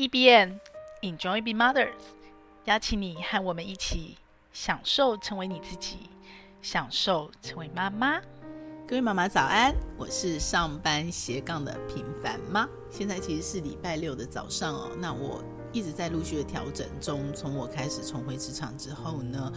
E B N Enjoy Be Mothers，邀请你和我们一起享受成为你自己，享受成为妈妈。各位妈妈早安，我是上班斜杠的平凡妈。现在其实是礼拜六的早上哦。那我一直在陆续的调整中。从我开始重回职场之后呢，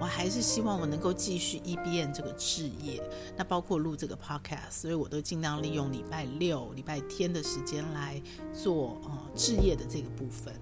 我还是希望我能够继续 EBN 这个志业。那包括录这个 Podcast，所以我都尽量利用礼拜六、礼拜天的时间来做呃置业的这个部分。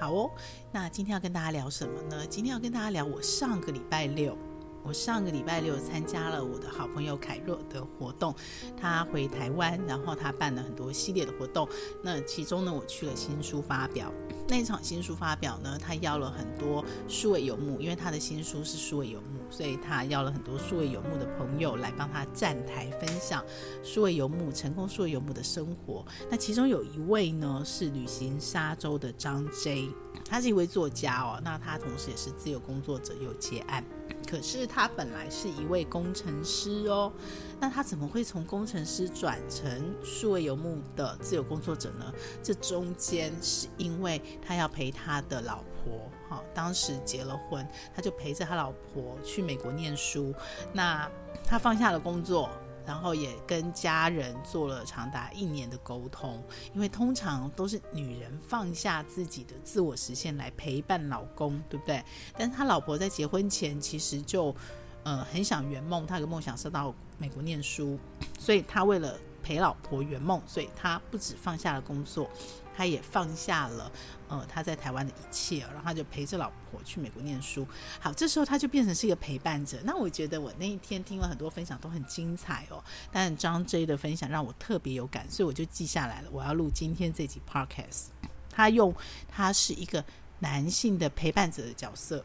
好哦，那今天要跟大家聊什么呢？今天要跟大家聊我上个礼拜六。我上个礼拜六参加了我的好朋友凯若的活动，他回台湾，然后他办了很多系列的活动。那其中呢，我去了新书发表。那一场新书发表呢，他邀了很多数位游牧，因为他的新书是数位游牧，所以他邀了很多数位游牧的朋友来帮他站台分享数位游牧成功数位游牧的生活。那其中有一位呢，是旅行沙洲的张 J，他是一位作家哦，那他同时也是自由工作者，有接案。可是他本来是一位工程师哦，那他怎么会从工程师转成数位游牧的自由工作者呢？这中间是因为他要陪他的老婆，当时结了婚，他就陪着他老婆去美国念书。那他放下了工作。然后也跟家人做了长达一年的沟通，因为通常都是女人放下自己的自我实现来陪伴老公，对不对？但是他老婆在结婚前其实就，呃，很想圆梦，他的梦想是到美国念书，所以他为了陪老婆圆梦，所以他不止放下了工作。他也放下了，呃，他在台湾的一切，然后他就陪着老婆去美国念书。好，这时候他就变成是一个陪伴者。那我觉得我那一天听了很多分享，都很精彩哦。但张 J 的分享让我特别有感，所以我就记下来了。我要录今天这集 Podcast。他用他是一个男性的陪伴者的角色，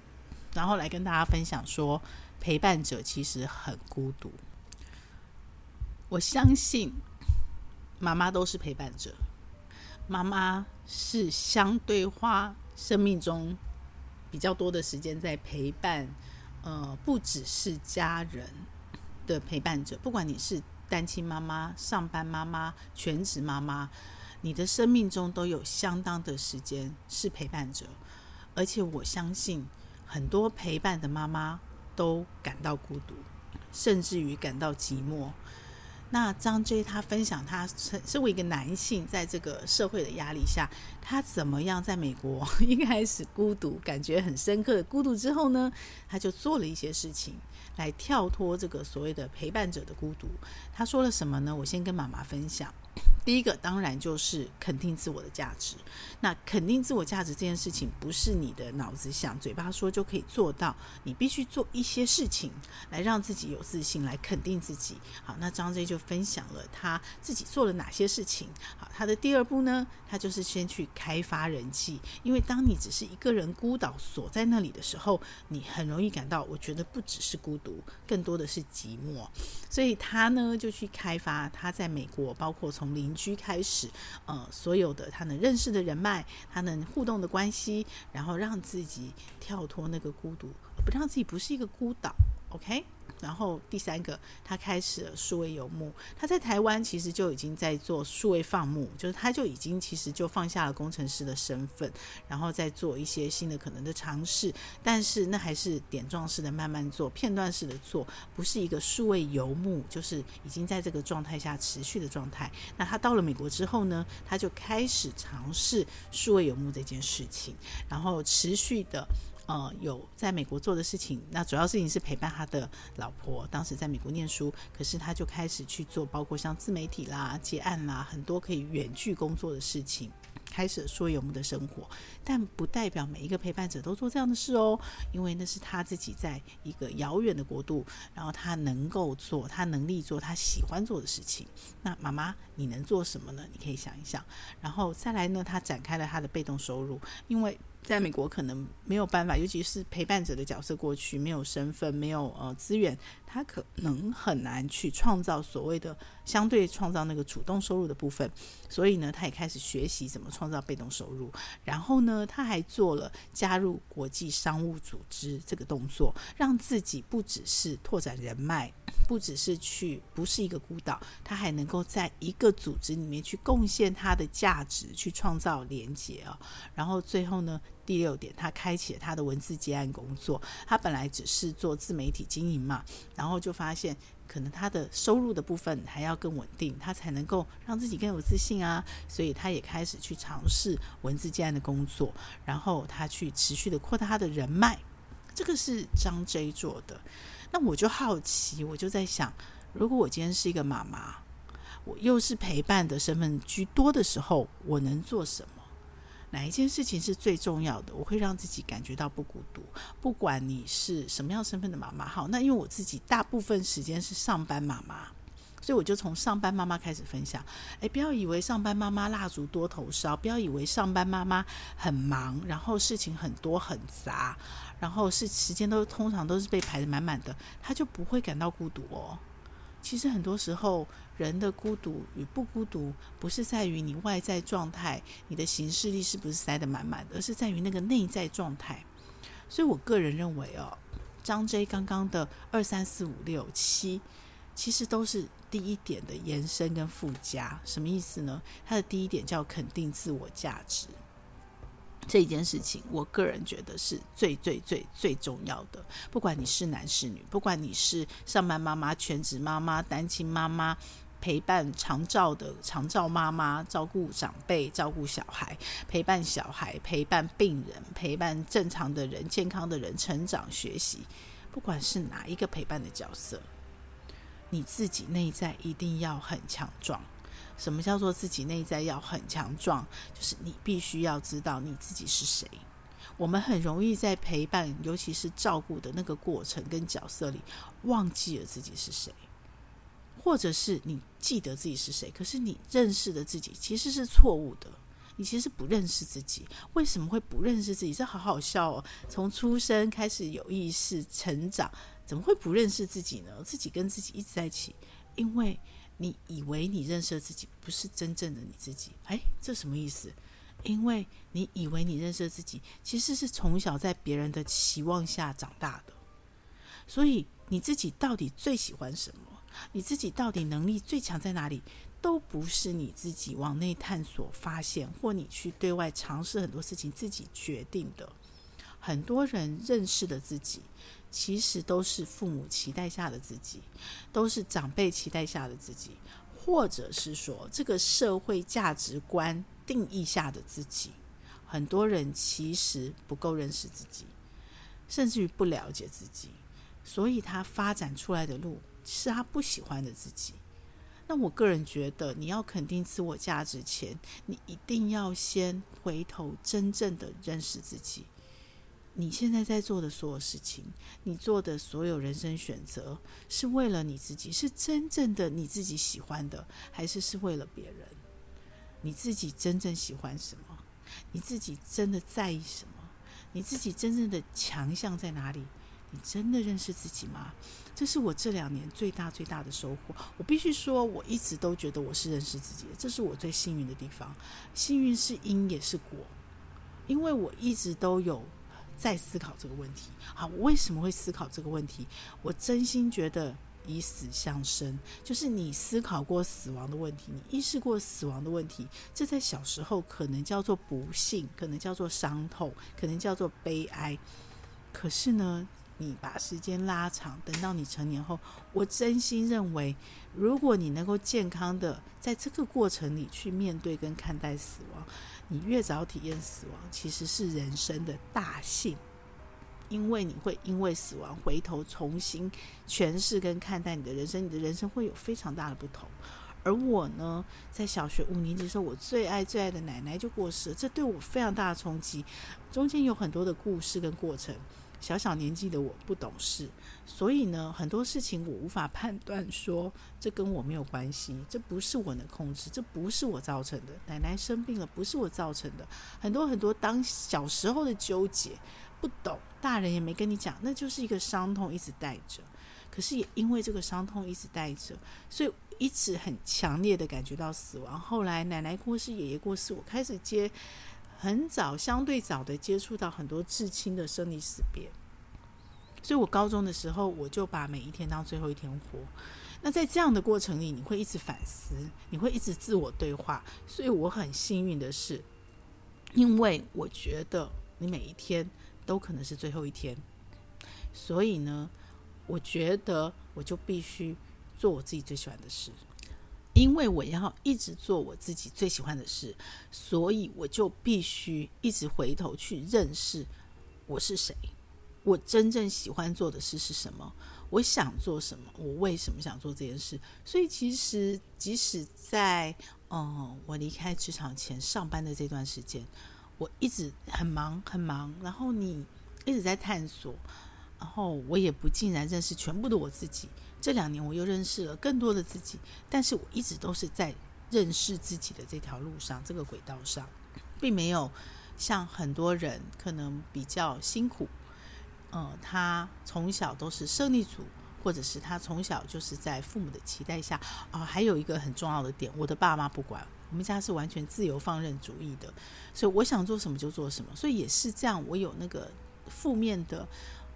然后来跟大家分享说，陪伴者其实很孤独。我相信妈妈都是陪伴者。妈妈是相对花生命中比较多的时间在陪伴，呃，不只是家人的陪伴者，不管你是单亲妈妈、上班妈妈、全职妈妈，你的生命中都有相当的时间是陪伴者，而且我相信很多陪伴的妈妈都感到孤独，甚至于感到寂寞。那张 J 他分享，他身为一个男性，在这个社会的压力下，他怎么样在美国一开始孤独，感觉很深刻的孤独之后呢，他就做了一些事情来跳脱这个所谓的陪伴者的孤独。他说了什么呢？我先跟妈妈分享。第一个当然就是肯定自我的价值。那肯定自我价值这件事情，不是你的脑子想、嘴巴说就可以做到，你必须做一些事情来让自己有自信，来肯定自己。好，那张 J 就分享了他自己做了哪些事情。好，他的第二步呢，他就是先去开发人际，因为当你只是一个人孤岛锁在那里的时候，你很容易感到，我觉得不只是孤独，更多的是寂寞。所以他呢就去开发他在美国，包括从邻居开始，呃，所有的他能认识的人脉，他能互动的关系，然后让自己跳脱那个孤独，不让自己不是一个孤岛，OK。然后第三个，他开始了数位游牧。他在台湾其实就已经在做数位放牧，就是他就已经其实就放下了工程师的身份，然后再做一些新的可能的尝试。但是那还是点状式的慢慢做，片段式的做，不是一个数位游牧，就是已经在这个状态下持续的状态。那他到了美国之后呢，他就开始尝试数位游牧这件事情，然后持续的。呃，有在美国做的事情，那主要事情是陪伴他的老婆，当时在美国念书，可是他就开始去做，包括像自媒体啦、接案啦，很多可以远距工作的事情，开始数位游牧的生活。但不代表每一个陪伴者都做这样的事哦，因为那是他自己在一个遥远的国度，然后他能够做，他能力做他喜欢做的事情。那妈妈，你能做什么呢？你可以想一想，然后再来呢，他展开了他的被动收入，因为。在美国可能没有办法，尤其是陪伴者的角色过去没有身份，没有呃资源，他可能很难去创造所谓的相对创造那个主动收入的部分。所以呢，他也开始学习怎么创造被动收入。然后呢，他还做了加入国际商务组织这个动作，让自己不只是拓展人脉，不只是去不是一个孤岛，他还能够在一个组织里面去贡献他的价值，去创造连结啊。然后最后呢，第六点，他开启了他的文字接案工作。他本来只是做自媒体经营嘛，然后就发现可能他的收入的部分还要更稳定，他才能够让自己更有自信啊。所以他也开始去尝试文字接案的工作，然后他去持续的扩大他的人脉。这个是张 J 做的。那我就好奇，我就在想，如果我今天是一个妈妈，我又是陪伴的身份居多的时候，我能做什么？哪一件事情是最重要的？我会让自己感觉到不孤独。不管你是什么样身份的妈妈，好，那因为我自己大部分时间是上班妈妈，所以我就从上班妈妈开始分享。诶，不要以为上班妈妈蜡烛多头烧，不要以为上班妈妈很忙，然后事情很多很杂，然后是时间都通常都是被排得满满的，她就不会感到孤独哦。其实很多时候，人的孤独与不孤独，不是在于你外在状态，你的行事力是不是塞得满满的，而是在于那个内在状态。所以我个人认为哦，张 J 刚刚的二三四五六七，其实都是第一点的延伸跟附加。什么意思呢？他的第一点叫肯定自我价值。这一件事情，我个人觉得是最最最最重要的。不管你是男是女，不管你是上班妈妈、全职妈妈、单亲妈妈、陪伴长照的长照妈妈、照顾长辈、照顾小孩、陪伴小孩、陪伴病人、陪伴正常的人、健康的人成长学习，不管是哪一个陪伴的角色，你自己内在一定要很强壮。什么叫做自己内在要很强壮？就是你必须要知道你自己是谁。我们很容易在陪伴，尤其是照顾的那个过程跟角色里，忘记了自己是谁，或者是你记得自己是谁，可是你认识的自己其实是错误的。你其实不认识自己，为什么会不认识自己？这好好笑哦！从出生开始有意识成长，怎么会不认识自己呢？自己跟自己一直在一起，因为。你以为你认识自己，不是真正的你自己。诶，这什么意思？因为你以为你认识自己，其实是从小在别人的期望下长大的。所以你自己到底最喜欢什么？你自己到底能力最强在哪里？都不是你自己往内探索发现，或你去对外尝试很多事情自己决定的。很多人认识的自己。其实都是父母期待下的自己，都是长辈期待下的自己，或者是说这个社会价值观定义下的自己。很多人其实不够认识自己，甚至于不了解自己，所以他发展出来的路是他不喜欢的自己。那我个人觉得，你要肯定自我价值前，你一定要先回头真正的认识自己。你现在在做的所有事情，你做的所有人生选择，是为了你自己，是真正的你自己喜欢的，还是是为了别人？你自己真正喜欢什么？你自己真的在意什么？你自己真正的强项在哪里？你真的认识自己吗？这是我这两年最大最大的收获。我必须说，我一直都觉得我是认识自己的，这是我最幸运的地方。幸运是因也是果，因为我一直都有。在思考这个问题，好，我为什么会思考这个问题？我真心觉得以死相生，就是你思考过死亡的问题，你意识过死亡的问题，这在小时候可能叫做不幸，可能叫做伤痛，可能叫做悲哀。可是呢，你把时间拉长，等到你成年后，我真心认为，如果你能够健康的在这个过程里去面对跟看待死亡。你越早体验死亡，其实是人生的大幸，因为你会因为死亡回头重新诠释跟看待你的人生，你的人生会有非常大的不同。而我呢，在小学五年级的时候，我最爱最爱的奶奶就过世了，这对我非常大的冲击。中间有很多的故事跟过程，小小年纪的我不懂事，所以呢，很多事情我无法判断，说这跟我没有关系，这不是我能控制，这不是我造成的。奶奶生病了，不是我造成的。很多很多当小时候的纠结，不懂，大人也没跟你讲，那就是一个伤痛一直带着。可是也因为这个伤痛一直带着，所以一直很强烈的感觉到死亡。后来奶奶过世，爷爷过世，我开始接。很早，相对早的接触到很多至亲的生离死别，所以我高中的时候，我就把每一天当最后一天活。那在这样的过程里，你会一直反思，你会一直自我对话。所以我很幸运的是，因为我觉得你每一天都可能是最后一天，所以呢，我觉得我就必须做我自己最喜欢的事。因为我要一直做我自己最喜欢的事，所以我就必须一直回头去认识我是谁，我真正喜欢做的事是什么，我想做什么，我为什么想做这件事。所以其实即使在嗯我离开职场前上班的这段时间，我一直很忙很忙，然后你一直在探索，然后我也不尽然认识全部的我自己。这两年我又认识了更多的自己，但是我一直都是在认识自己的这条路上，这个轨道上，并没有像很多人可能比较辛苦。呃，他从小都是胜利组，或者是他从小就是在父母的期待下啊、还有一个很重要的点，我的爸妈不管，我们家是完全自由放任主义的，所以我想做什么就做什么，所以也是这样，我有那个负面的。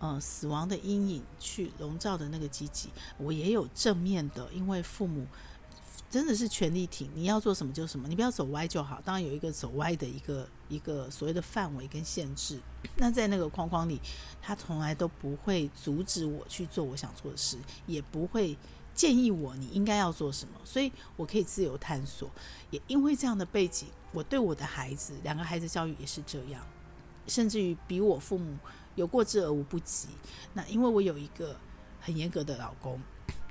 呃，死亡的阴影去笼罩的那个积极，我也有正面的，因为父母真的是全力挺，你要做什么就什么，你不要走歪就好。当然有一个走歪的一个一个所谓的范围跟限制，那在那个框框里，他从来都不会阻止我去做我想做的事，也不会建议我你应该要做什么，所以我可以自由探索。也因为这样的背景，我对我的孩子，两个孩子教育也是这样，甚至于比我父母。有过之而无不及。那因为我有一个很严格的老公，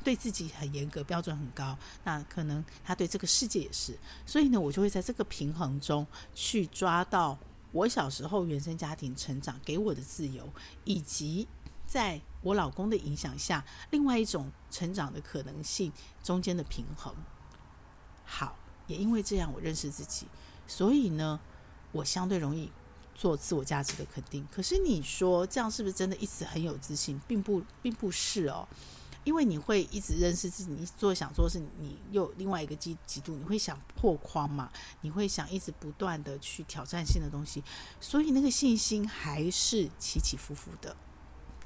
对自己很严格，标准很高。那可能他对这个世界也是。所以呢，我就会在这个平衡中去抓到我小时候原生家庭成长给我的自由，以及在我老公的影响下，另外一种成长的可能性中间的平衡。好，也因为这样，我认识自己，所以呢，我相对容易。做自我价值的肯定，可是你说这样是不是真的一直很有自信？并不，并不是哦，因为你会一直认识自己，你做想做是你又另外一个极极度，你会想破框嘛？你会想一直不断的去挑战性的东西，所以那个信心还是起起伏伏的，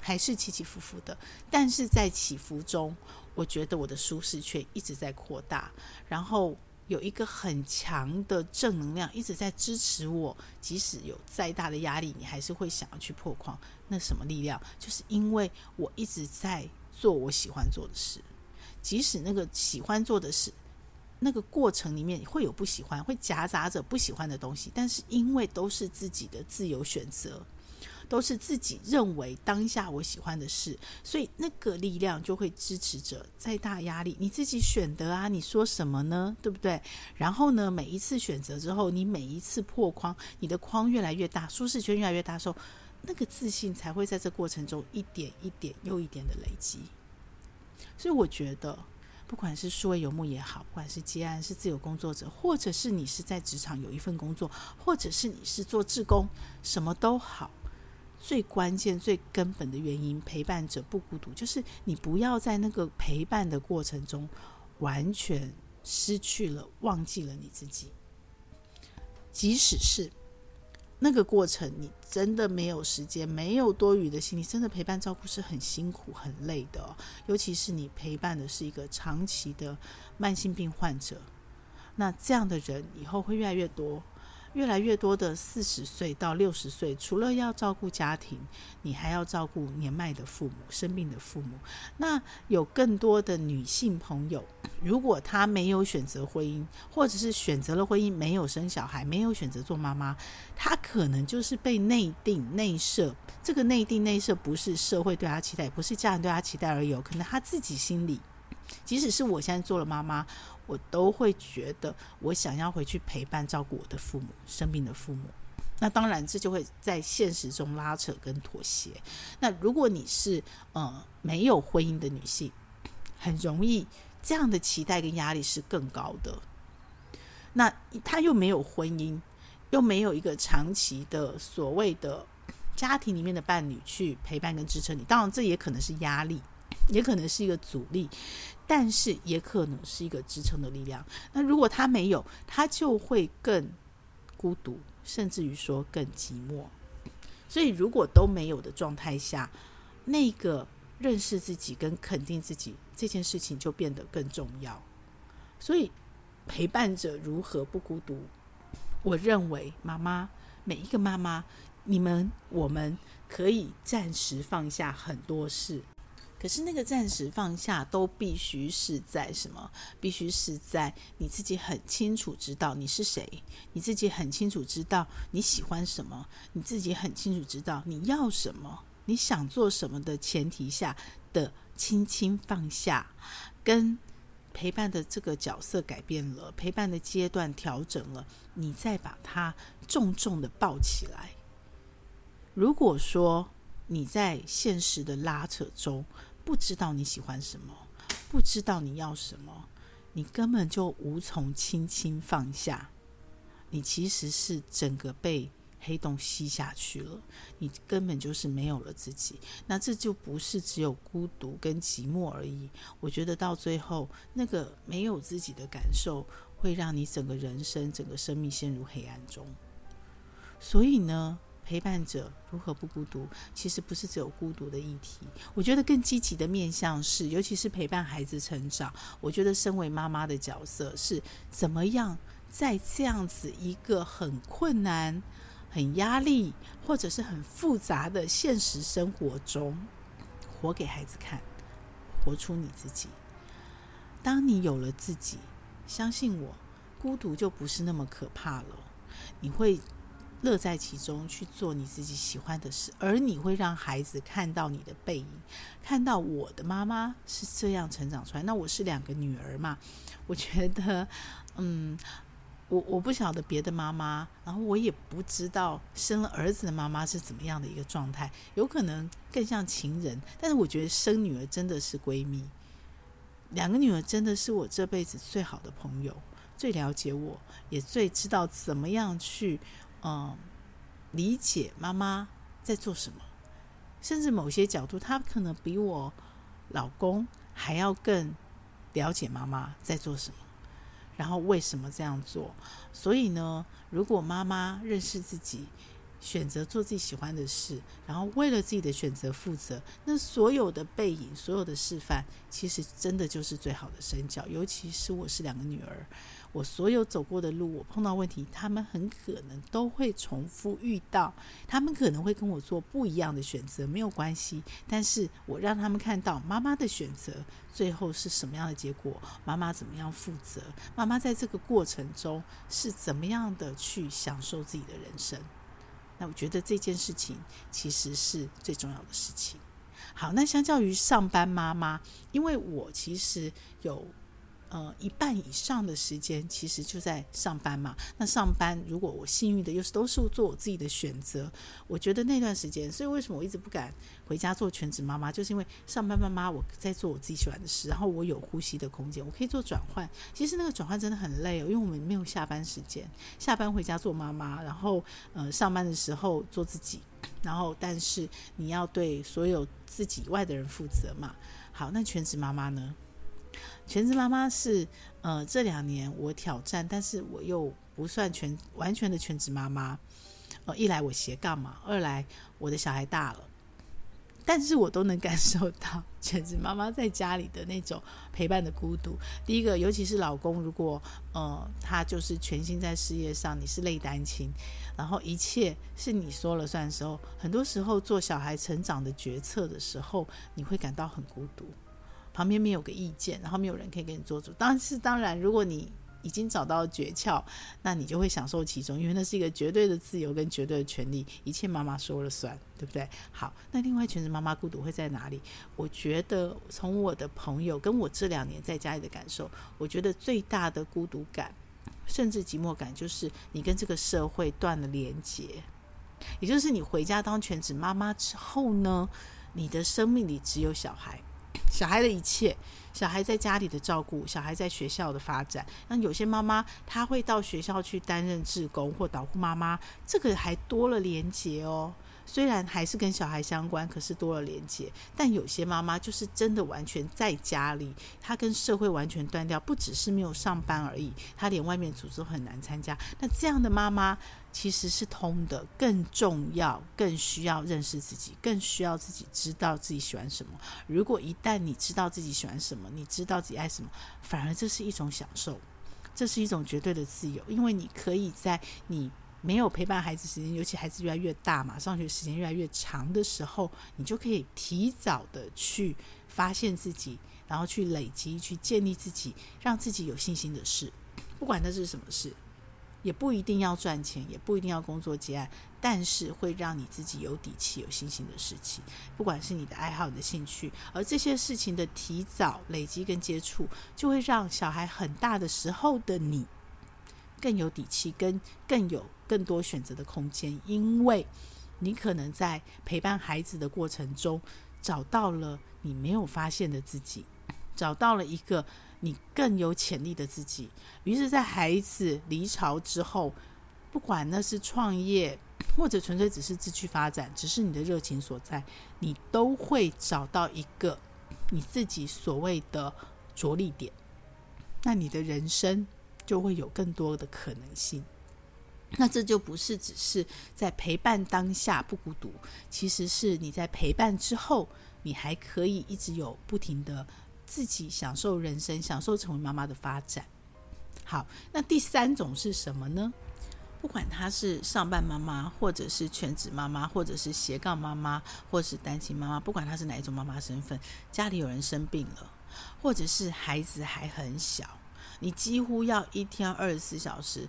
还是起起伏伏的。但是在起伏中，我觉得我的舒适圈一直在扩大，然后。有一个很强的正能量一直在支持我，即使有再大的压力，你还是会想要去破框。那什么力量？就是因为我一直在做我喜欢做的事，即使那个喜欢做的事，那个过程里面会有不喜欢，会夹杂着不喜欢的东西，但是因为都是自己的自由选择。都是自己认为当下我喜欢的事，所以那个力量就会支持着。再大压力，你自己选的啊，你说什么呢？对不对？然后呢，每一次选择之后，你每一次破框，你的框越来越大，舒适圈越来越大时候，那个自信才会在这过程中一点一点又一点的累积。所以我觉得，不管是数位游牧也好，不管是接案是自由工作者，或者是你是在职场有一份工作，或者是你是做志工，什么都好。最关键、最根本的原因，陪伴者不孤独，就是你不要在那个陪伴的过程中，完全失去了、忘记了你自己。即使是那个过程，你真的没有时间、没有多余的心力，真的陪伴照顾是很辛苦、很累的。尤其是你陪伴的是一个长期的慢性病患者，那这样的人以后会越来越多。越来越多的四十岁到六十岁，除了要照顾家庭，你还要照顾年迈的父母、生病的父母。那有更多的女性朋友，如果她没有选择婚姻，或者是选择了婚姻没有生小孩，没有选择做妈妈，她可能就是被内定、内设。这个内定、内设不是社会对她期待，不是家人对她期待而已，可能她自己心里，即使是我现在做了妈妈。我都会觉得，我想要回去陪伴、照顾我的父母，生病的父母。那当然，这就会在现实中拉扯跟妥协。那如果你是呃没有婚姻的女性，很容易这样的期待跟压力是更高的。那她又没有婚姻，又没有一个长期的所谓的家庭里面的伴侣去陪伴跟支撑你。当然，这也可能是压力，也可能是一个阻力，但是也可能是一个支撑的力量。那如果他没有，他就会更孤独。甚至于说更寂寞，所以如果都没有的状态下，那个认识自己跟肯定自己这件事情就变得更重要。所以陪伴者如何不孤独？我认为妈妈，每一个妈妈，你们我们可以暂时放下很多事。可是那个暂时放下，都必须是在什么？必须是在你自己很清楚知道你是谁，你自己很清楚知道你喜欢什么，你自己很清楚知道你要什么，你想做什么的前提下的轻轻放下，跟陪伴的这个角色改变了，陪伴的阶段调整了，你再把它重重的抱起来。如果说，你在现实的拉扯中，不知道你喜欢什么，不知道你要什么，你根本就无从轻轻放下。你其实是整个被黑洞吸下去了，你根本就是没有了自己。那这就不是只有孤独跟寂寞而已。我觉得到最后，那个没有自己的感受，会让你整个人生、整个生命陷入黑暗中。所以呢，陪伴者如何不孤独？其实不是只有孤独的议题。我觉得更积极的面向是，尤其是陪伴孩子成长。我觉得身为妈妈的角色是怎么样在这样子一个很困难、很压力或者是很复杂的现实生活中，活给孩子看，活出你自己。当你有了自己，相信我，孤独就不是那么可怕了。你会。乐在其中去做你自己喜欢的事，而你会让孩子看到你的背影，看到我的妈妈是这样成长出来。那我是两个女儿嘛，我觉得，嗯，我我不晓得别的妈妈，然后我也不知道生了儿子的妈妈是怎么样的一个状态，有可能更像情人。但是我觉得生女儿真的是闺蜜，两个女儿真的是我这辈子最好的朋友，最了解我，也最知道怎么样去。嗯，理解妈妈在做什么，甚至某些角度，她可能比我老公还要更了解妈妈在做什么，然后为什么这样做。所以呢，如果妈妈认识自己，选择做自己喜欢的事，然后为了自己的选择负责，那所有的背影、所有的示范，其实真的就是最好的身教。尤其是我是两个女儿。我所有走过的路，我碰到问题，他们很可能都会重复遇到，他们可能会跟我做不一样的选择，没有关系。但是我让他们看到妈妈的选择最后是什么样的结果，妈妈怎么样负责，妈妈在这个过程中是怎么样的去享受自己的人生。那我觉得这件事情其实是最重要的事情。好，那相较于上班妈妈，因为我其实有。呃，一半以上的时间其实就在上班嘛。那上班，如果我幸运的又是都是做我自己的选择，我觉得那段时间，所以为什么我一直不敢回家做全职妈妈，就是因为上班妈妈我在做我自己喜欢的事，然后我有呼吸的空间，我可以做转换。其实那个转换真的很累哦，因为我们没有下班时间，下班回家做妈妈，然后呃上班的时候做自己，然后但是你要对所有自己以外的人负责嘛。好，那全职妈妈呢？全职妈妈是呃这两年我挑战，但是我又不算全完全的全职妈妈。呃，一来我斜杠嘛，二来我的小孩大了，但是我都能感受到全职妈妈在家里的那种陪伴的孤独。第一个，尤其是老公，如果呃他就是全心在事业上，你是累单亲，然后一切是你说了算的时候，很多时候做小孩成长的决策的时候，你会感到很孤独。旁边没有个意见，然后没有人可以给你做主。但是当然，如果你已经找到诀窍，那你就会享受其中，因为那是一个绝对的自由跟绝对的权利，一切妈妈说了算，对不对？好，那另外全职妈妈孤独会在哪里？我觉得从我的朋友跟我这两年在家里的感受，我觉得最大的孤独感甚至寂寞感，就是你跟这个社会断了连接。也就是你回家当全职妈妈之后呢，你的生命里只有小孩，小孩的一切，小孩在家里的照顾，小孩在学校的发展。那有些妈妈她会到学校去担任志工或导护妈妈，这个还多了连接哦。虽然还是跟小孩相关，可是多了连接。但有些妈妈就是真的完全在家里，她跟社会完全断掉，不只是没有上班而已，她连外面组织都很难参加。那这样的妈妈其实是通的，更重要，更需要认识自己，更需要自己知道自己喜欢什么。如果一旦你知道自己喜欢什么，你知道自己爱什么，反而这是一种享受，这是一种绝对的自由，因为你可以在你。没有陪伴孩子时间，尤其孩子越来越大嘛，上学时间越来越长的时候，你就可以提早的去发现自己，然后去累积、去建立自己，让自己有信心的事。不管那是什么事，也不一定要赚钱，也不一定要工作接案，但是会让你自己有底气、有信心的事情。不管是你的爱好、你的兴趣，而这些事情的提早累积跟接触，就会让小孩很大的时候的你更有底气，跟更有。更多选择的空间，因为你可能在陪伴孩子的过程中，找到了你没有发现的自己，找到了一个你更有潜力的自己。于是，在孩子离巢之后，不管那是创业，或者纯粹只是志趣发展，只是你的热情所在，你都会找到一个你自己所谓的着力点。那你的人生就会有更多的可能性。那这就不是只是在陪伴当下不孤独，其实是你在陪伴之后，你还可以一直有不停的自己享受人生，享受成为妈妈的发展。好，那第三种是什么呢？不管她是上班妈妈，或者是全职妈妈，或者是斜杠妈妈，或是单亲妈妈，不管她是哪一种妈妈身份，家里有人生病了，或者是孩子还很小，你几乎要一天二十四小时。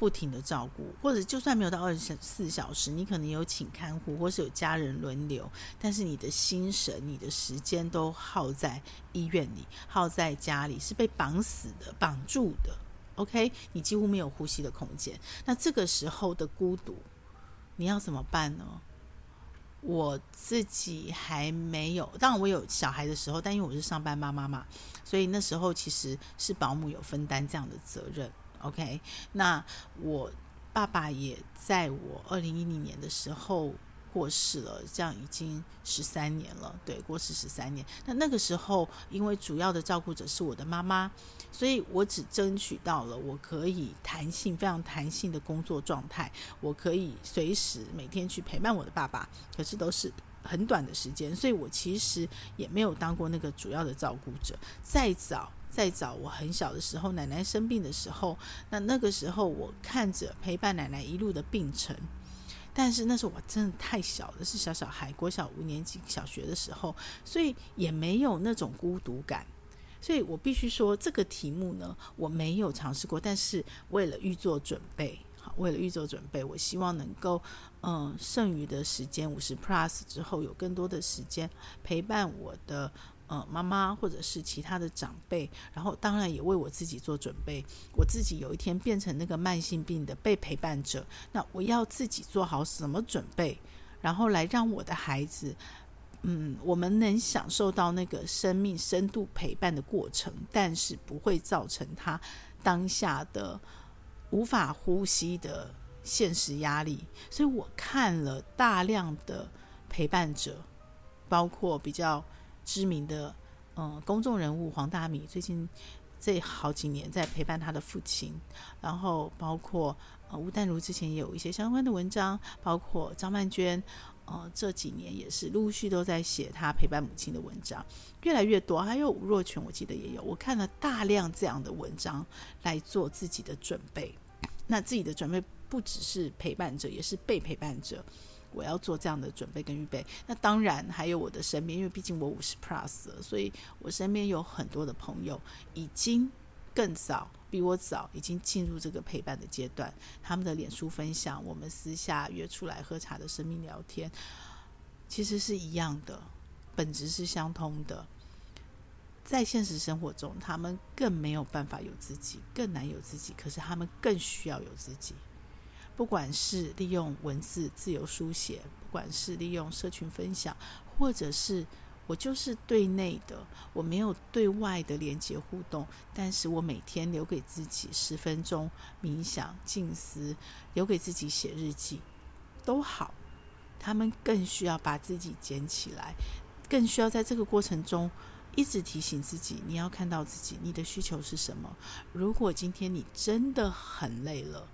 不停的照顾，或者就算没有到二十四小时，你可能有请看护，或是有家人轮流，但是你的心神、你的时间都耗在医院里，耗在家里，是被绑死的、绑住的。OK，你几乎没有呼吸的空间。那这个时候的孤独，你要怎么办呢？我自己还没有，当然我有小孩的时候，但因为我是上班妈妈嘛，所以那时候其实是保姆有分担这样的责任。OK，那我爸爸也在我二零一零年的时候过世了，这样已经十三年了。对，过世十三年。那那个时候，因为主要的照顾者是我的妈妈，所以我只争取到了我可以弹性、非常弹性的工作状态，我可以随时每天去陪伴我的爸爸，可是都是很短的时间，所以我其实也没有当过那个主要的照顾者。再早。再早，我很小的时候，奶奶生病的时候，那那个时候我看着陪伴奶奶一路的病程，但是那时候我真的太小了，是小小孩，国小五年级小学的时候，所以也没有那种孤独感，所以我必须说这个题目呢，我没有尝试过，但是为了预做准备，好，为了预做准备，我希望能够，嗯，剩余的时间五十 plus 之后，有更多的时间陪伴我的。嗯，妈妈或者是其他的长辈，然后当然也为我自己做准备。我自己有一天变成那个慢性病的被陪伴者，那我要自己做好什么准备，然后来让我的孩子，嗯，我们能享受到那个生命深度陪伴的过程，但是不会造成他当下的无法呼吸的现实压力。所以我看了大量的陪伴者，包括比较。知名的嗯公众人物黄大米最近这好几年在陪伴他的父亲，然后包括呃吴淡如之前也有一些相关的文章，包括张曼娟呃这几年也是陆续都在写他陪伴母亲的文章，越来越多，还有吴若权我记得也有，我看了大量这样的文章来做自己的准备，那自己的准备不只是陪伴者，也是被陪伴者。我要做这样的准备跟预备，那当然还有我的身边，因为毕竟我五十 plus 了，所以我身边有很多的朋友已经更早比我早，已经进入这个陪伴的阶段。他们的脸书分享，我们私下约出来喝茶的生命聊天，其实是一样的，本质是相通的。在现实生活中，他们更没有办法有自己，更难有自己。可是他们更需要有自己，不管是利用文字自由书写，不管是利用社群分享，或者是我就是对内的，我没有对外的连接互动，但是我每天留给自己十分钟冥想、静思，留给自己写日记，都好。他们更需要把自己捡起来，更需要在这个过程中。一直提醒自己，你要看到自己，你的需求是什么？如果今天你真的很累了，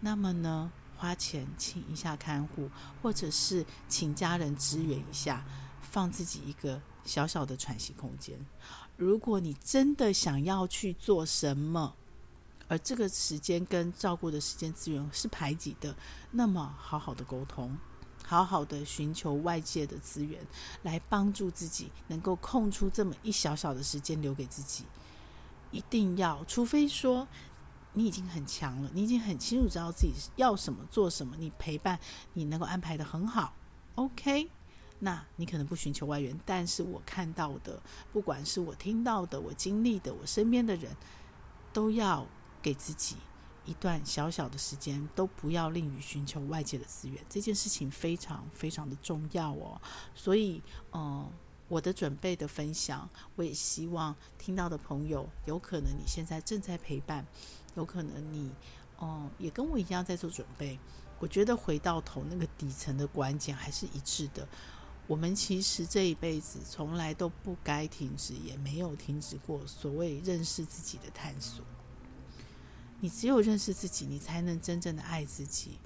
那么呢，花钱请一下看护，或者是请家人支援一下，放自己一个小小的喘息空间。如果你真的想要去做什么，而这个时间跟照顾的时间资源是排挤的，那么好好的沟通。好好的寻求外界的资源，来帮助自己能够空出这么一小小的时间留给自己。一定要，除非说你已经很强了，你已经很清楚知道自己要什么、做什么，你陪伴你能够安排得很好。OK，那你可能不寻求外援，但是我看到的，不管是我听到的、我经历的、我身边的人，都要给自己。一段小小的时间，都不要吝于寻求外界的资源，这件事情非常非常的重要哦。所以，嗯，我的准备的分享，我也希望听到的朋友，有可能你现在正在陪伴，有可能你，嗯，也跟我一样在做准备。我觉得回到头，那个底层的关键还是一致的。我们其实这一辈子从来都不该停止，也没有停止过所谓认识自己的探索。你只有认识自己，你才能真正的爱自己，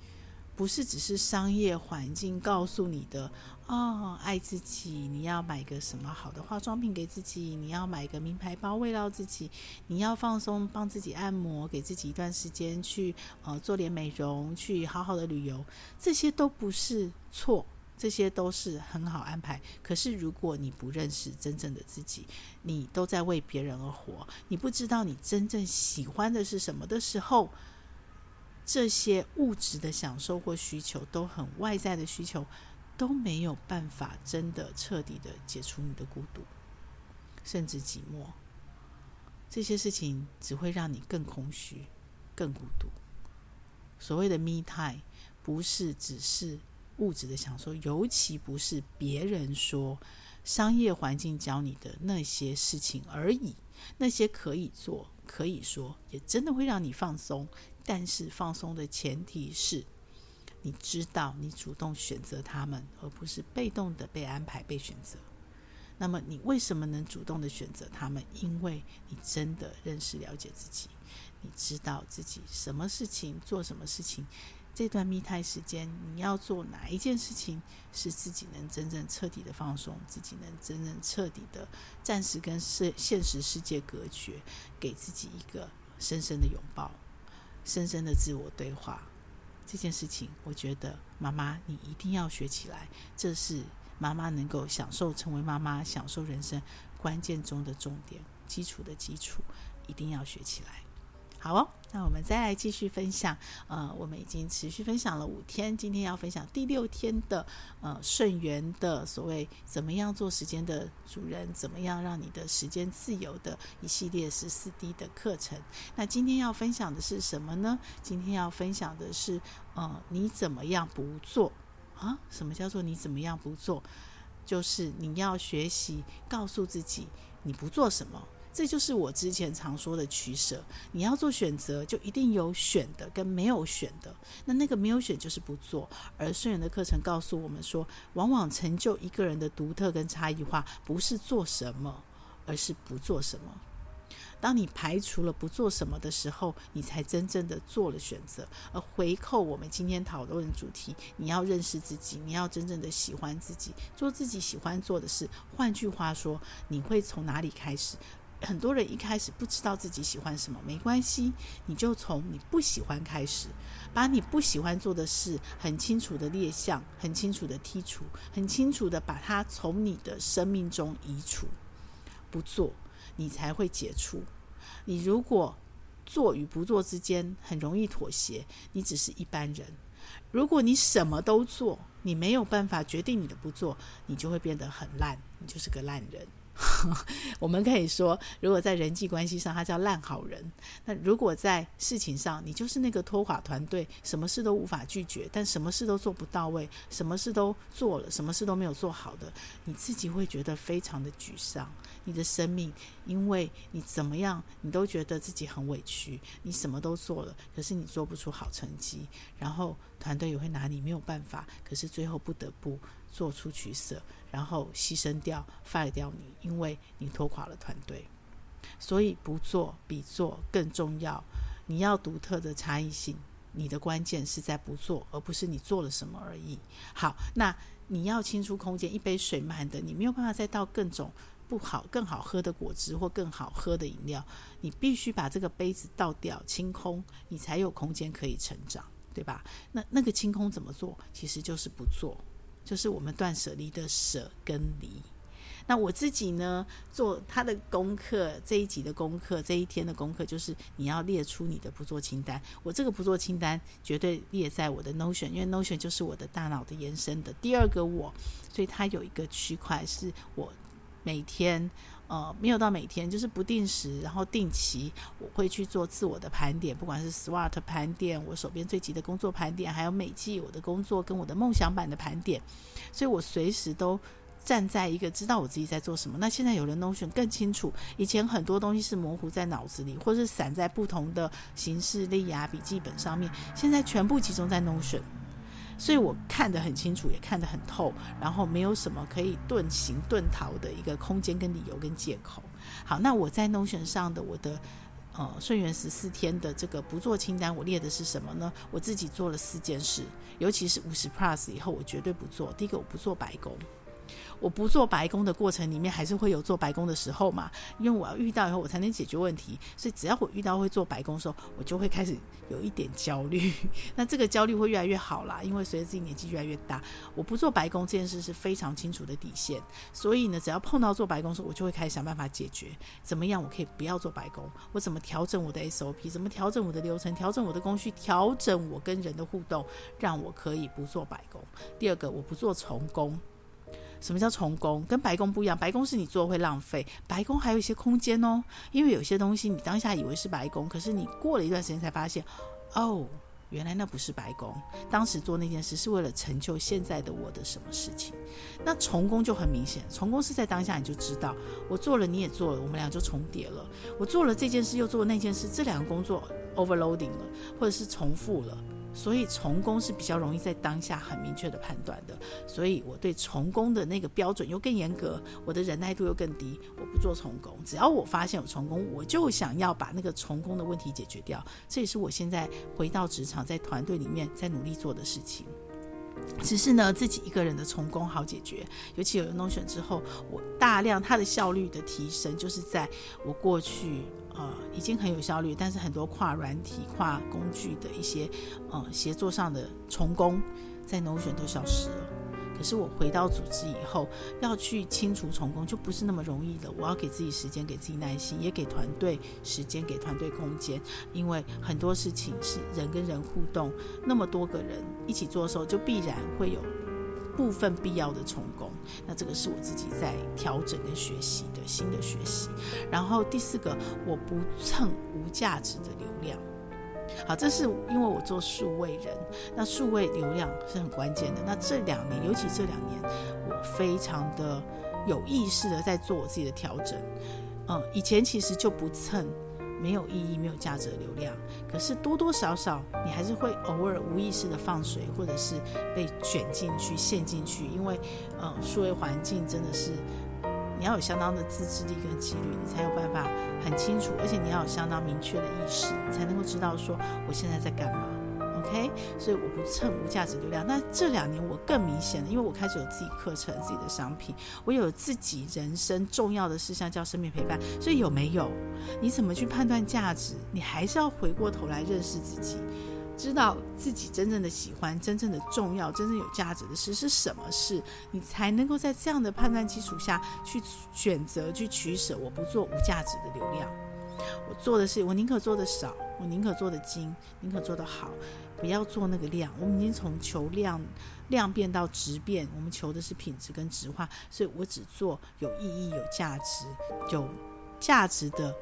不是只是商业环境告诉你的哦，爱自己，你要买个什么好的化妆品给自己，你要买个名牌包慰劳自己，你要放松，帮自己按摩，给自己一段时间去呃做点美容，去好好的旅游，这些都不是错。这些都是很好安排，可是如果你不认识真正的自己，你都在为别人而活，你不知道你真正喜欢的是什么的时候，这些物质的享受或需求都很外在的需求，都没有办法真的彻底的解除你的孤独，甚至寂寞。这些事情只会让你更空虚、更孤独。所谓的 me time，不是只是。物质的享受，尤其不是别人说商业环境教你的那些事情而已。那些可以做，可以说，也真的会让你放松。但是放松的前提是，你知道你主动选择他们，而不是被动的被安排、被选择。那么你为什么能主动的选择他们？因为你真的认识、了解自己，你知道自己什么事情做什么事情。这段密探时间，你要做哪一件事情，是自己能真正彻底的放松，自己能真正彻底的暂时跟现现实世界隔绝，给自己一个深深的拥抱，深深的自我对话。这件事情，我觉得妈妈你一定要学起来，这是妈妈能够享受成为妈妈、享受人生关键中的重点，基础的基础，一定要学起来。好哦，那我们再来继续分享。呃，我们已经持续分享了五天，今天要分享第六天的呃顺缘的所谓怎么样做时间的主人，怎么样让你的时间自由的一系列十四 D 的课程。那今天要分享的是什么呢？今天要分享的是呃你怎么样不做啊？什么叫做你怎么样不做？就是你要学习告诉自己你不做什么。这就是我之前常说的取舍。你要做选择，就一定有选的跟没有选的。那那个没有选就是不做。而顺缘的课程告诉我们说，往往成就一个人的独特跟差异化，不是做什么，而是不做什么。当你排除了不做什么的时候，你才真正的做了选择。而回扣我们今天讨论的主题，你要认识自己，你要真正的喜欢自己，做自己喜欢做的事。换句话说，你会从哪里开始？很多人一开始不知道自己喜欢什么，没关系，你就从你不喜欢开始，把你不喜欢做的事很清楚的列项，很清楚的剔除，很清楚的把它从你的生命中移除，不做，你才会解除。你如果做与不做之间很容易妥协，你只是一般人；如果你什么都做，你没有办法决定你的不做，你就会变得很烂，你就是个烂人。我们可以说，如果在人际关系上，他叫烂好人；那如果在事情上，你就是那个拖垮团队，什么事都无法拒绝，但什么事都做不到位，什么事都做了，什么事都没有做好的，你自己会觉得非常的沮丧。你的生命，因为你怎么样，你都觉得自己很委屈，你什么都做了，可是你做不出好成绩，然后团队也会拿你没有办法，可是最后不得不做出取舍。然后牺牲掉、fire 掉你，因为你拖垮了团队。所以不做比做更重要。你要独特的差异性，你的关键是在不做，而不是你做了什么而已。好，那你要清出空间，一杯水满的，你没有办法再倒更种不好、更好喝的果汁或更好喝的饮料，你必须把这个杯子倒掉、清空，你才有空间可以成长，对吧？那那个清空怎么做？其实就是不做。就是我们断舍离的舍跟离。那我自己呢，做他的功课，这一集的功课，这一天的功课，就是你要列出你的不做清单。我这个不做清单绝对列在我的 Notion，因为 Notion 就是我的大脑的延伸的第二个我，所以它有一个区块是我每天。呃，没有到每天，就是不定时，然后定期，我会去做自我的盘点，不管是 SWOT 盘点，我手边最急的工作盘点，还有每季我的工作跟我的梦想版的盘点，所以我随时都站在一个知道我自己在做什么。那现在有了 Notion 更清楚，以前很多东西是模糊在脑子里，或是散在不同的形式力啊、笔记本上面，现在全部集中在 Notion。所以我看得很清楚，也看得很透，然后没有什么可以遁形遁逃的一个空间跟理由跟借口。好，那我在农选上的我的呃顺缘十四天的这个不做清单，我列的是什么呢？我自己做了四件事，尤其是五十 Plus 以后，我绝对不做。第一个，我不做白工。我不做白工的过程里面，还是会有做白工的时候嘛？因为我要遇到以后，我才能解决问题。所以只要我遇到会做白工的时候，我就会开始有一点焦虑。那这个焦虑会越来越好啦，因为随着自己年纪越来越大，我不做白工这件事是非常清楚的底线。所以呢，只要碰到做白工的时候，我就会开始想办法解决，怎么样我可以不要做白工？我怎么调整我的 SOP？怎么调整我的流程？调整我的工序？调整我跟人的互动，让我可以不做白工。第二个，我不做重工。什么叫重工？跟白宫不一样，白宫是你做会浪费，白宫还有一些空间哦。因为有些东西你当下以为是白宫，可是你过了一段时间才发现，哦，原来那不是白宫。当时做那件事是为了成就现在的我的什么事情？那重工就很明显，重工是在当下你就知道，我做了你也做了，我们俩就重叠了。我做了这件事又做那件事，这两个工作 overloading 了，或者是重复了。所以重工是比较容易在当下很明确的判断的，所以我对重工的那个标准又更严格，我的忍耐度又更低。我不做重工，只要我发现有重工，我就想要把那个重工的问题解决掉。这也是我现在回到职场，在团队里面在努力做的事情。只是呢，自己一个人的重工好解决，尤其有了 Notion 之后，我大量它的效率的提升，就是在我过去。呃，已经很有效率，但是很多跨软体、跨工具的一些呃协作上的重工，在 Notion 都消失了。可是我回到组织以后，要去清除重工就不是那么容易了。我要给自己时间，给自己耐心，也给团队时间，给团队空间，因为很多事情是人跟人互动，那么多个人一起做的时候，就必然会有。部分必要的重工，那这个是我自己在调整跟学习的新的学习。然后第四个，我不蹭无价值的流量。好，这是因为我做数位人，那数位流量是很关键的。那这两年，尤其这两年，我非常的有意识的在做我自己的调整。嗯，以前其实就不蹭。没有意义、没有价值的流量，可是多多少少你还是会偶尔无意识的放水，或者是被卷进去、陷进去。因为，呃，数位环境真的是你要有相当的自制力跟纪律，你才有办法很清楚，而且你要有相当明确的意识，你才能够知道说我现在在干嘛。OK，所以我不蹭无价值流量。那这两年我更明显了，因为我开始有自己课程、自己的商品，我有自己人生重要的事项叫生命陪伴。所以有没有？你怎么去判断价值？你还是要回过头来认识自己，知道自己真正的喜欢、真正的重要、真正有价值的事是什么事，你才能够在这样的判断基础下去选择、去取舍。我不做无价值的流量，我做的是，我宁可做的少，我宁可做的精，宁可做的好。不要做那个量。我们已经从求量量变到质变，我们求的是品质跟质化，所以我只做有意义、有价值、有价值的，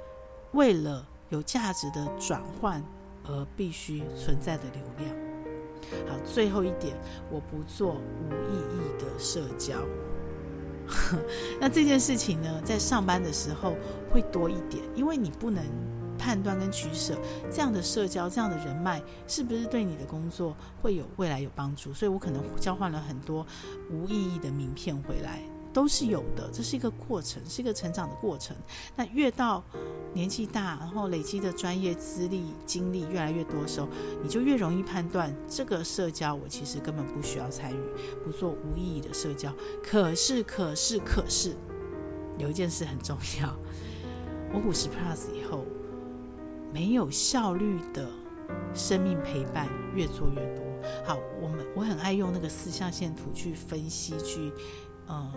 为了有价值的转换而必须存在的流量。好，最后一点，我不做无意义的社交。那这件事情呢，在上班的时候会多一点，因为你不能判断跟取舍这样的社交、这样的人脉是不是对你的工作会有未来有帮助，所以我可能交换了很多无意义的名片回来。都是有的，这是一个过程，是一个成长的过程。那越到年纪大，然后累积的专业资历、经历越来越多的时候，你就越容易判断这个社交我其实根本不需要参与，不做无意义的社交。可是，可是，可是，有一件事很重要，我五十 plus 以后，没有效率的生命陪伴越做越多。好，我们我很爱用那个四象限图去分析，去呃。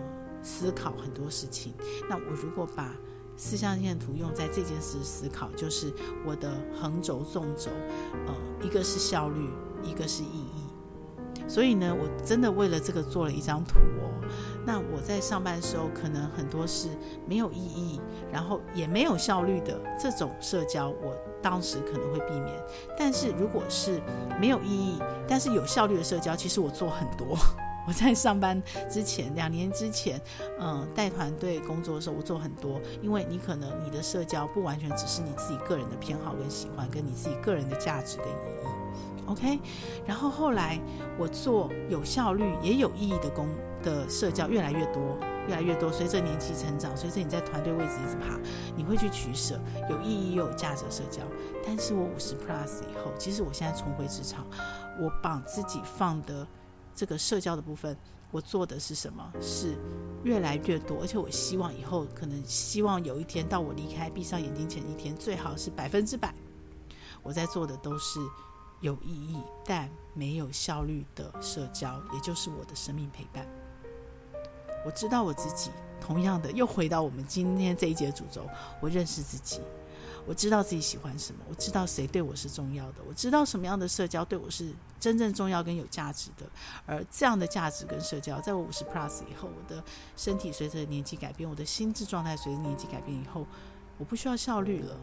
思考很多事情。那我如果把四象限图用在这件事思考，就是我的横轴、纵轴，呃，一个是效率，一个是意义。所以呢，我真的为了这个做了一张图哦。那我在上班的时候，可能很多是没有意义，然后也没有效率的这种社交，我当时可能会避免。但是如果是没有意义，但是有效率的社交，其实我做很多。我在上班之前，两年之前，嗯，带团队工作的时候，我做很多。因为你可能你的社交不完全只是你自己个人的偏好跟喜欢，跟你自己个人的价值跟意义，OK。然后后来我做有效率也有意义的工的社交越来越多，越来越多。随着年纪成长，随着你在团队位置一直爬，你会去取舍有意义又有价值的社交。但是我五十 plus 以后，其实我现在重回职场，我把自己放的。这个社交的部分，我做的是什么？是越来越多，而且我希望以后可能希望有一天到我离开闭上眼睛前一天，最好是百分之百，我在做的都是有意义但没有效率的社交，也就是我的生命陪伴。我知道我自己，同样的又回到我们今天这一节主轴，我认识自己。我知道自己喜欢什么，我知道谁对我是重要的，我知道什么样的社交对我是真正重要跟有价值的。而这样的价值跟社交，在我五十 plus 以后，我的身体随着年纪改变，我的心智状态随着年纪改变以后，我不需要效率了。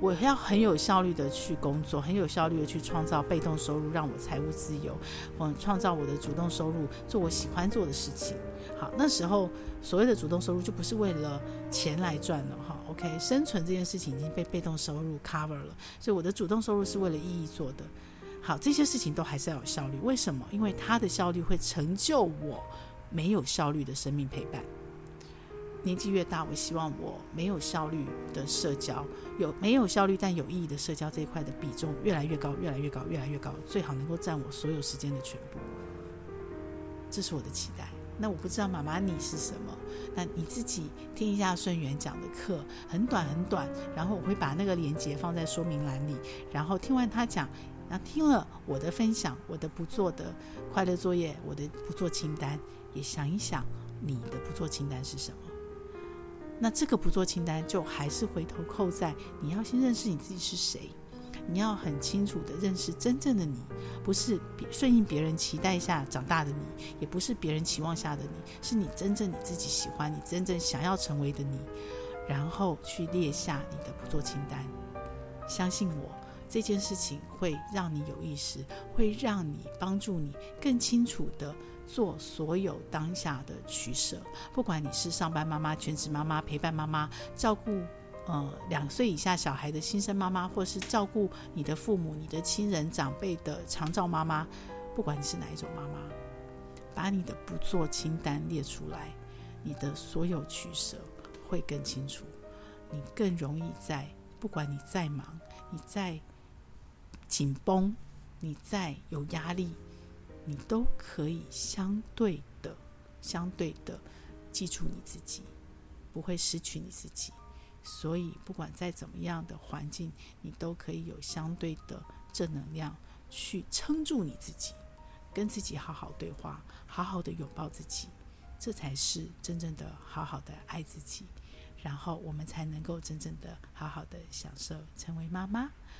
我要很有效率的去工作，很有效率的去创造被动收入，让我财务自由，嗯，创造我的主动收入，做我喜欢做的事情。好，那时候所谓的主动收入就不是为了钱来赚了哈。OK，生存这件事情已经被被动收入 cover 了，所以我的主动收入是为了意义做的。好，这些事情都还是要有效率。为什么？因为它的效率会成就我没有效率的生命陪伴。年纪越大，我希望我没有效率的社交，有没有效率但有意义的社交这一块的比重越来越高，越来越高，越来越高，最好能够占我所有时间的全部。这是我的期待。那我不知道妈妈你是什么？那你自己听一下顺源讲的课，很短很短，然后我会把那个连接放在说明栏里，然后听完他讲，然后听了我的分享，我的不做的快乐作业，我的不做清单，也想一想你的不做清单是什么。那这个不做清单，就还是回头扣在你要先认识你自己是谁，你要很清楚的认识真正的你，不是顺应别人期待下长大的你，也不是别人期望下的你，是你真正你自己喜欢、你真正想要成为的你，然后去列下你的不做清单。相信我，这件事情会让你有意识，会让你帮助你更清楚的。做所有当下的取舍，不管你是上班妈妈、全职妈妈、陪伴妈妈、照顾呃两岁以下小孩的新生妈妈，或是照顾你的父母、你的亲人长辈的长照妈妈，不管你是哪一种妈妈，把你的不做清单列出来，你的所有取舍会更清楚，你更容易在不管你再忙、你再紧绷、你再有压力。你都可以相对的、相对的记住你自己，不会失去你自己。所以，不管在怎么样的环境，你都可以有相对的正能量去撑住你自己，跟自己好好对话，好好的拥抱自己，这才是真正的好好的爱自己。然后我们才能够真正的好好的享受成为妈妈。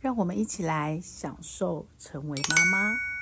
让我们一起来享受成为妈妈。